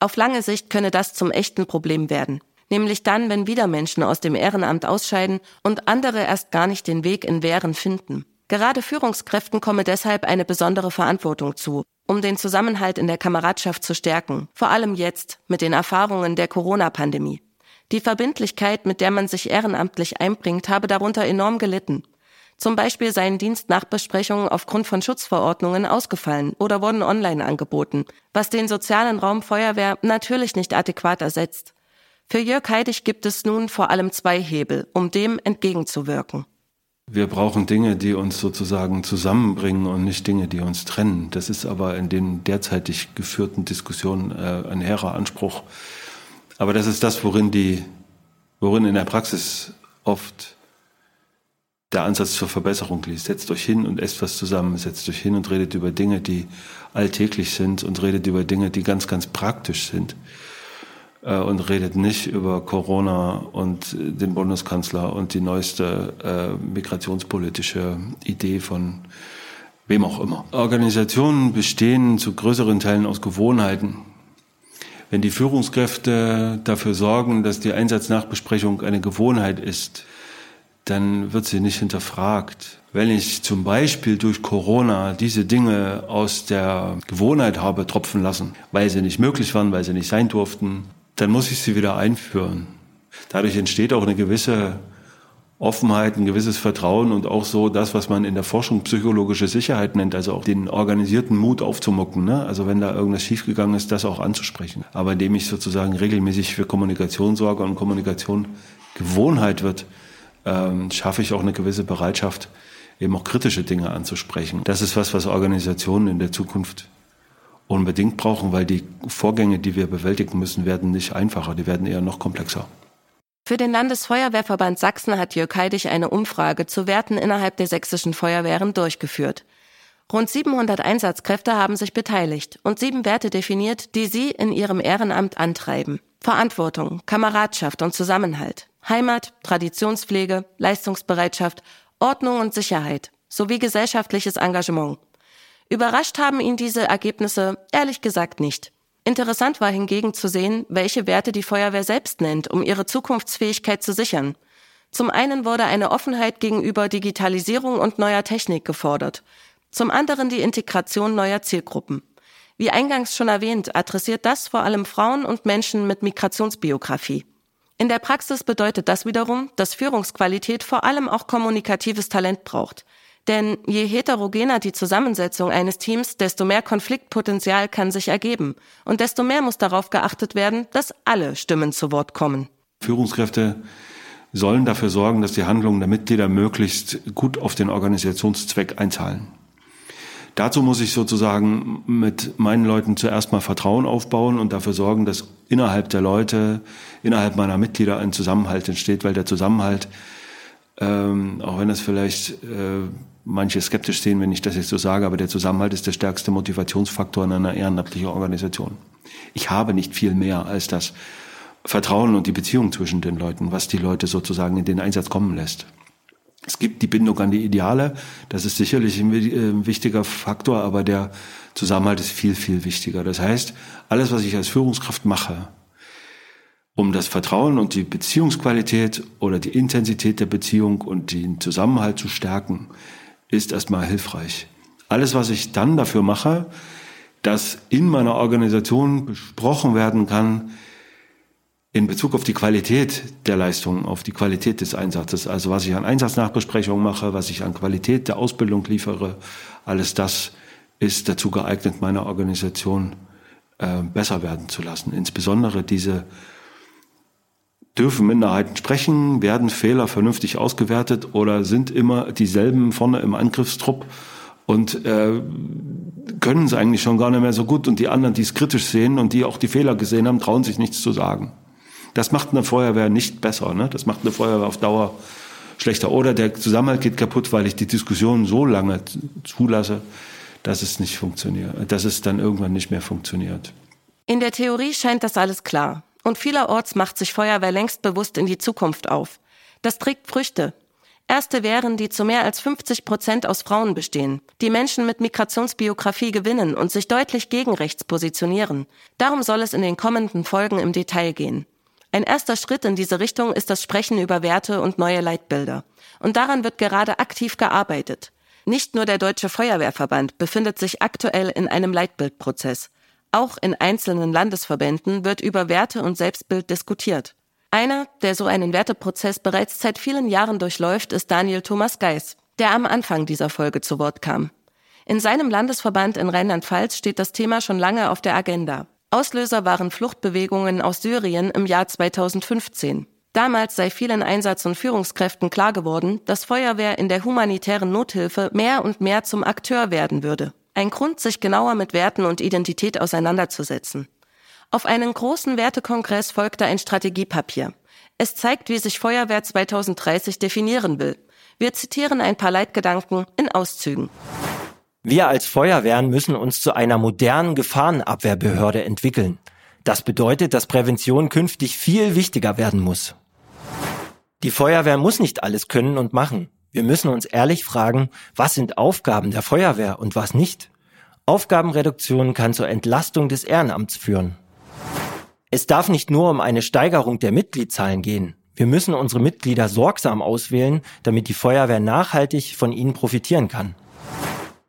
Auf lange Sicht könne das zum echten Problem werden. Nämlich dann, wenn wieder Menschen aus dem Ehrenamt ausscheiden und andere erst gar nicht den Weg in Wehren finden. Gerade Führungskräften komme deshalb eine besondere Verantwortung zu, um den Zusammenhalt in der Kameradschaft zu stärken, vor allem jetzt mit den Erfahrungen der Corona-Pandemie. Die Verbindlichkeit, mit der man sich ehrenamtlich einbringt, habe darunter enorm gelitten. Zum Beispiel seien Dienstnachbesprechungen aufgrund von Schutzverordnungen ausgefallen oder wurden online angeboten, was den sozialen Raum Feuerwehr natürlich nicht adäquat ersetzt. Für Jörg Heidig gibt es nun vor allem zwei Hebel, um dem entgegenzuwirken. Wir brauchen Dinge, die uns sozusagen zusammenbringen und nicht Dinge, die uns trennen. Das ist aber in den derzeitig geführten Diskussionen äh, ein hehrer Anspruch. Aber das ist das, worin die, worin in der Praxis oft der Ansatz zur Verbesserung liegt. Setzt euch hin und esst was zusammen. Setzt euch hin und redet über Dinge, die alltäglich sind und redet über Dinge, die ganz, ganz praktisch sind. Äh, und redet nicht über Corona und den Bundeskanzler und die neueste äh, migrationspolitische Idee von wem auch immer. Organisationen bestehen zu größeren Teilen aus Gewohnheiten. Wenn die Führungskräfte dafür sorgen, dass die Einsatznachbesprechung eine Gewohnheit ist, dann wird sie nicht hinterfragt. Wenn ich zum Beispiel durch Corona diese Dinge aus der Gewohnheit habe tropfen lassen, weil sie nicht möglich waren, weil sie nicht sein durften, dann muss ich sie wieder einführen. Dadurch entsteht auch eine gewisse Offenheit, ein gewisses Vertrauen und auch so das, was man in der Forschung psychologische Sicherheit nennt, also auch den organisierten Mut aufzumucken. Ne? Also wenn da irgendwas schiefgegangen ist, das auch anzusprechen. Aber indem ich sozusagen regelmäßig für Kommunikation sorge und Kommunikation Gewohnheit wird, ähm, schaffe ich auch eine gewisse Bereitschaft, eben auch kritische Dinge anzusprechen. Das ist was, was Organisationen in der Zukunft unbedingt brauchen, weil die Vorgänge, die wir bewältigen müssen, werden nicht einfacher, die werden eher noch komplexer. Für den Landesfeuerwehrverband Sachsen hat Jörg Heidig eine Umfrage zu Werten innerhalb der sächsischen Feuerwehren durchgeführt. Rund 700 Einsatzkräfte haben sich beteiligt und sieben Werte definiert, die sie in ihrem Ehrenamt antreiben. Verantwortung, Kameradschaft und Zusammenhalt, Heimat, Traditionspflege, Leistungsbereitschaft, Ordnung und Sicherheit sowie gesellschaftliches Engagement. Überrascht haben ihn diese Ergebnisse ehrlich gesagt nicht. Interessant war hingegen zu sehen, welche Werte die Feuerwehr selbst nennt, um ihre Zukunftsfähigkeit zu sichern. Zum einen wurde eine Offenheit gegenüber Digitalisierung und neuer Technik gefordert, zum anderen die Integration neuer Zielgruppen. Wie eingangs schon erwähnt, adressiert das vor allem Frauen und Menschen mit Migrationsbiografie. In der Praxis bedeutet das wiederum, dass Führungsqualität vor allem auch kommunikatives Talent braucht – denn je heterogener die Zusammensetzung eines Teams, desto mehr Konfliktpotenzial kann sich ergeben. Und desto mehr muss darauf geachtet werden, dass alle Stimmen zu Wort kommen. Führungskräfte sollen dafür sorgen, dass die Handlungen der Mitglieder möglichst gut auf den Organisationszweck einzahlen. Dazu muss ich sozusagen mit meinen Leuten zuerst mal Vertrauen aufbauen und dafür sorgen, dass innerhalb der Leute, innerhalb meiner Mitglieder ein Zusammenhalt entsteht, weil der Zusammenhalt, ähm, auch wenn das vielleicht äh, manche skeptisch sehen, wenn ich das jetzt so sage, aber der Zusammenhalt ist der stärkste Motivationsfaktor in einer ehrenamtlichen Organisation. Ich habe nicht viel mehr als das Vertrauen und die Beziehung zwischen den Leuten, was die Leute sozusagen in den Einsatz kommen lässt. Es gibt die Bindung an die Ideale, das ist sicherlich ein äh, wichtiger Faktor, aber der Zusammenhalt ist viel, viel wichtiger. Das heißt, alles, was ich als Führungskraft mache, um das Vertrauen und die Beziehungsqualität oder die Intensität der Beziehung und den Zusammenhalt zu stärken, ist erstmal hilfreich. Alles, was ich dann dafür mache, dass in meiner Organisation besprochen werden kann, in Bezug auf die Qualität der Leistung, auf die Qualität des Einsatzes, also was ich an Einsatznachbesprechungen mache, was ich an Qualität der Ausbildung liefere, alles das ist dazu geeignet, meine Organisation äh, besser werden zu lassen. Insbesondere diese dürfen Minderheiten sprechen, werden Fehler vernünftig ausgewertet oder sind immer dieselben vorne im Angriffstrupp und äh, können es eigentlich schon gar nicht mehr so gut und die anderen, die es kritisch sehen und die auch die Fehler gesehen haben, trauen sich nichts zu sagen. Das macht eine Feuerwehr nicht besser. Ne? Das macht eine Feuerwehr auf Dauer schlechter. Oder der Zusammenhalt geht kaputt, weil ich die Diskussion so lange zulasse, dass es nicht funktioniert, dass es dann irgendwann nicht mehr funktioniert. In der Theorie scheint das alles klar. Und vielerorts macht sich Feuerwehr längst bewusst in die Zukunft auf. Das trägt Früchte. Erste Wehren, die zu mehr als 50 Prozent aus Frauen bestehen, die Menschen mit Migrationsbiografie gewinnen und sich deutlich gegen rechts positionieren. Darum soll es in den kommenden Folgen im Detail gehen. Ein erster Schritt in diese Richtung ist das Sprechen über Werte und neue Leitbilder. Und daran wird gerade aktiv gearbeitet. Nicht nur der Deutsche Feuerwehrverband befindet sich aktuell in einem Leitbildprozess. Auch in einzelnen Landesverbänden wird über Werte und Selbstbild diskutiert. Einer, der so einen Werteprozess bereits seit vielen Jahren durchläuft, ist Daniel Thomas Geis, der am Anfang dieser Folge zu Wort kam. In seinem Landesverband in Rheinland-Pfalz steht das Thema schon lange auf der Agenda. Auslöser waren Fluchtbewegungen aus Syrien im Jahr 2015. Damals sei vielen Einsatz- und Führungskräften klar geworden, dass Feuerwehr in der humanitären Nothilfe mehr und mehr zum Akteur werden würde. Ein Grund, sich genauer mit Werten und Identität auseinanderzusetzen. Auf einen großen Wertekongress folgte ein Strategiepapier. Es zeigt, wie sich Feuerwehr 2030 definieren will. Wir zitieren ein paar Leitgedanken in Auszügen. Wir als Feuerwehren müssen uns zu einer modernen Gefahrenabwehrbehörde entwickeln. Das bedeutet, dass Prävention künftig viel wichtiger werden muss. Die Feuerwehr muss nicht alles können und machen. Wir müssen uns ehrlich fragen, was sind Aufgaben der Feuerwehr und was nicht. Aufgabenreduktion kann zur Entlastung des Ehrenamts führen. Es darf nicht nur um eine Steigerung der Mitgliedszahlen gehen. Wir müssen unsere Mitglieder sorgsam auswählen, damit die Feuerwehr nachhaltig von ihnen profitieren kann.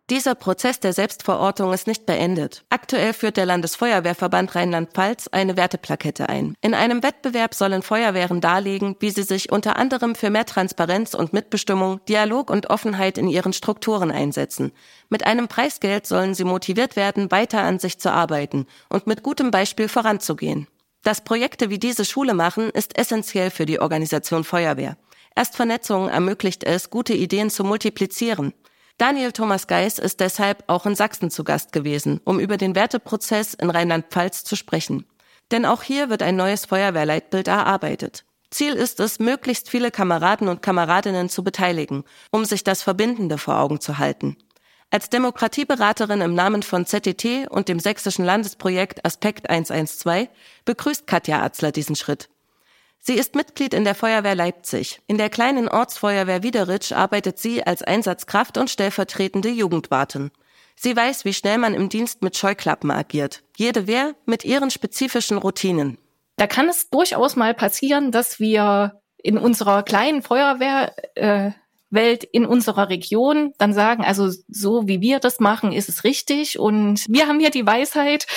Dieser Prozess der Selbstverortung ist nicht beendet. Aktuell führt der Landesfeuerwehrverband Rheinland-Pfalz eine Werteplakette ein. In einem Wettbewerb sollen Feuerwehren darlegen, wie sie sich unter anderem für mehr Transparenz und Mitbestimmung, Dialog und Offenheit in ihren Strukturen einsetzen. Mit einem Preisgeld sollen sie motiviert werden, weiter an sich zu arbeiten und mit gutem Beispiel voranzugehen. Dass Projekte wie diese Schule machen, ist essentiell für die Organisation Feuerwehr. Erst Vernetzung ermöglicht es, gute Ideen zu multiplizieren. Daniel Thomas Geis ist deshalb auch in Sachsen zu Gast gewesen, um über den Werteprozess in Rheinland-Pfalz zu sprechen. Denn auch hier wird ein neues Feuerwehrleitbild erarbeitet. Ziel ist es, möglichst viele Kameraden und Kameradinnen zu beteiligen, um sich das Verbindende vor Augen zu halten. Als Demokratieberaterin im Namen von ZTT und dem sächsischen Landesprojekt Aspekt 112 begrüßt Katja Atzler diesen Schritt. Sie ist Mitglied in der Feuerwehr Leipzig. In der kleinen Ortsfeuerwehr Wiederitsch arbeitet sie als Einsatzkraft und stellvertretende Jugendwartin. Sie weiß, wie schnell man im Dienst mit Scheuklappen agiert. Jede Wehr mit ihren spezifischen Routinen. Da kann es durchaus mal passieren, dass wir in unserer kleinen Feuerwehr äh, Welt in unserer Region dann sagen, also so wie wir das machen, ist es richtig und wir haben hier die Weisheit.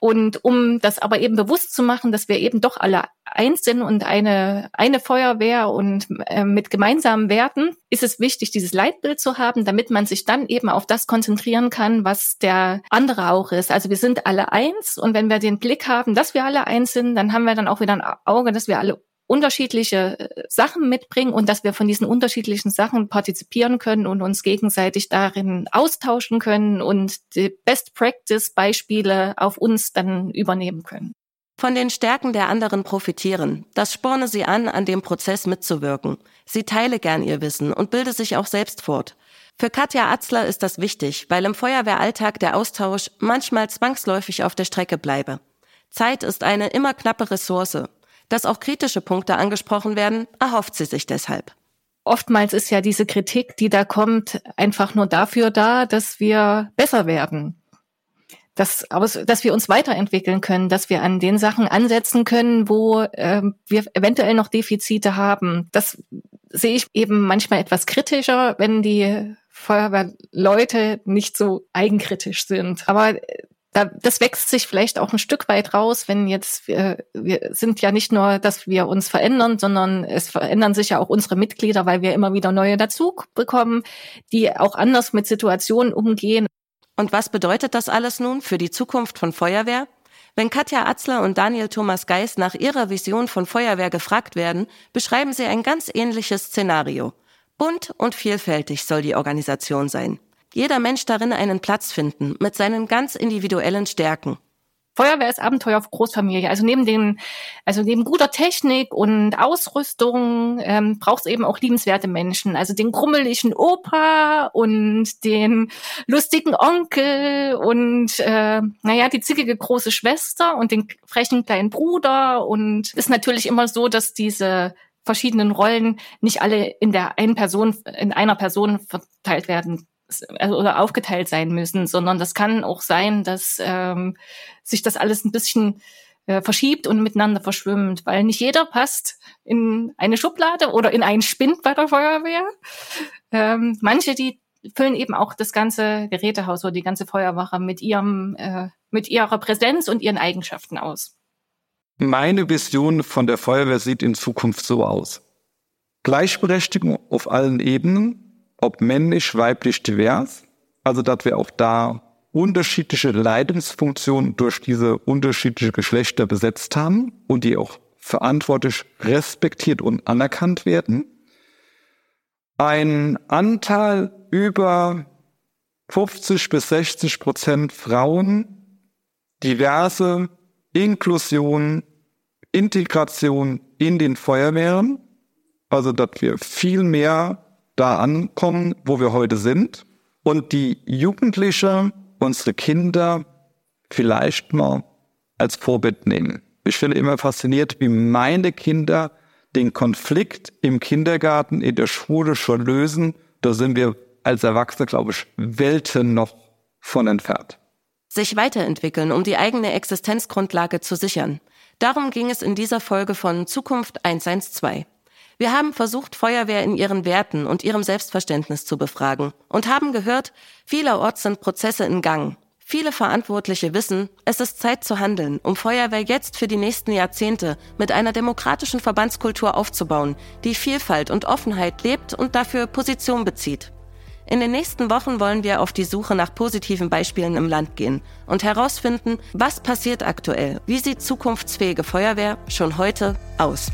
Und um das aber eben bewusst zu machen, dass wir eben doch alle eins sind und eine, eine Feuerwehr und äh, mit gemeinsamen Werten, ist es wichtig, dieses Leitbild zu haben, damit man sich dann eben auf das konzentrieren kann, was der andere auch ist. Also wir sind alle eins und wenn wir den Blick haben, dass wir alle eins sind, dann haben wir dann auch wieder ein Auge, dass wir alle unterschiedliche äh, Sachen mitbringen und dass wir von diesen unterschiedlichen Sachen partizipieren können und uns gegenseitig darin austauschen können und die Best Practice Beispiele auf uns dann übernehmen können. Von den Stärken der anderen profitieren. Das sporne sie an, an dem Prozess mitzuwirken. Sie teile gern ihr Wissen und bilde sich auch selbst fort. Für Katja Atzler ist das wichtig, weil im Feuerwehralltag der Austausch manchmal zwangsläufig auf der Strecke bleibe. Zeit ist eine immer knappe Ressource dass auch kritische Punkte angesprochen werden, erhofft sie sich deshalb. Oftmals ist ja diese Kritik, die da kommt, einfach nur dafür da, dass wir besser werden. Dass, dass wir uns weiterentwickeln können, dass wir an den Sachen ansetzen können, wo äh, wir eventuell noch Defizite haben. Das sehe ich eben manchmal etwas kritischer, wenn die Feuerwehrleute nicht so eigenkritisch sind. Aber da, das wächst sich vielleicht auch ein Stück weit raus, wenn jetzt wir, wir sind ja nicht nur, dass wir uns verändern, sondern es verändern sich ja auch unsere Mitglieder, weil wir immer wieder neue dazu bekommen, die auch anders mit Situationen umgehen. Und was bedeutet das alles nun für die Zukunft von Feuerwehr? Wenn Katja Atzler und Daniel Thomas Geis nach ihrer Vision von Feuerwehr gefragt werden, beschreiben sie ein ganz ähnliches Szenario. Bunt und vielfältig soll die Organisation sein. Jeder Mensch darin einen Platz finden, mit seinen ganz individuellen Stärken. Feuerwehr ist Abenteuer auf Großfamilie. Also neben dem, also neben guter Technik und Ausrüstung ähm, braucht es eben auch liebenswerte Menschen. Also den krummeligen Opa und den lustigen Onkel und äh, naja, die zickige große Schwester und den frechen kleinen Bruder. Und ist natürlich immer so, dass diese verschiedenen Rollen nicht alle in der einen Person, in einer Person verteilt werden oder aufgeteilt sein müssen, sondern das kann auch sein, dass ähm, sich das alles ein bisschen äh, verschiebt und miteinander verschwimmt, weil nicht jeder passt in eine Schublade oder in einen Spind bei der Feuerwehr. Ähm, manche, die füllen eben auch das ganze Gerätehaus oder die ganze Feuerwache mit ihrem, äh, mit ihrer Präsenz und ihren Eigenschaften aus. Meine Vision von der Feuerwehr sieht in Zukunft so aus. Gleichberechtigung auf allen Ebenen, ob männlich, weiblich, divers. Also, dass wir auch da unterschiedliche Leidensfunktionen durch diese unterschiedlichen Geschlechter besetzt haben und die auch verantwortlich respektiert und anerkannt werden. Ein Anteil über 50 bis 60 Prozent Frauen, diverse Inklusion, Integration in den Feuerwehren, also dass wir viel mehr da ankommen, wo wir heute sind und die Jugendliche, unsere Kinder vielleicht mal als Vorbild nehmen. Ich finde immer fasziniert, wie meine Kinder den Konflikt im Kindergarten, in der Schule schon lösen. Da sind wir als Erwachsene, glaube ich, Welten noch von entfernt. Sich weiterentwickeln, um die eigene Existenzgrundlage zu sichern. Darum ging es in dieser Folge von Zukunft 112. Wir haben versucht, Feuerwehr in ihren Werten und ihrem Selbstverständnis zu befragen und haben gehört, vielerorts sind Prozesse in Gang. Viele Verantwortliche wissen, es ist Zeit zu handeln, um Feuerwehr jetzt für die nächsten Jahrzehnte mit einer demokratischen Verbandskultur aufzubauen, die Vielfalt und Offenheit lebt und dafür Position bezieht. In den nächsten Wochen wollen wir auf die Suche nach positiven Beispielen im Land gehen und herausfinden, was passiert aktuell, wie sieht zukunftsfähige Feuerwehr schon heute aus.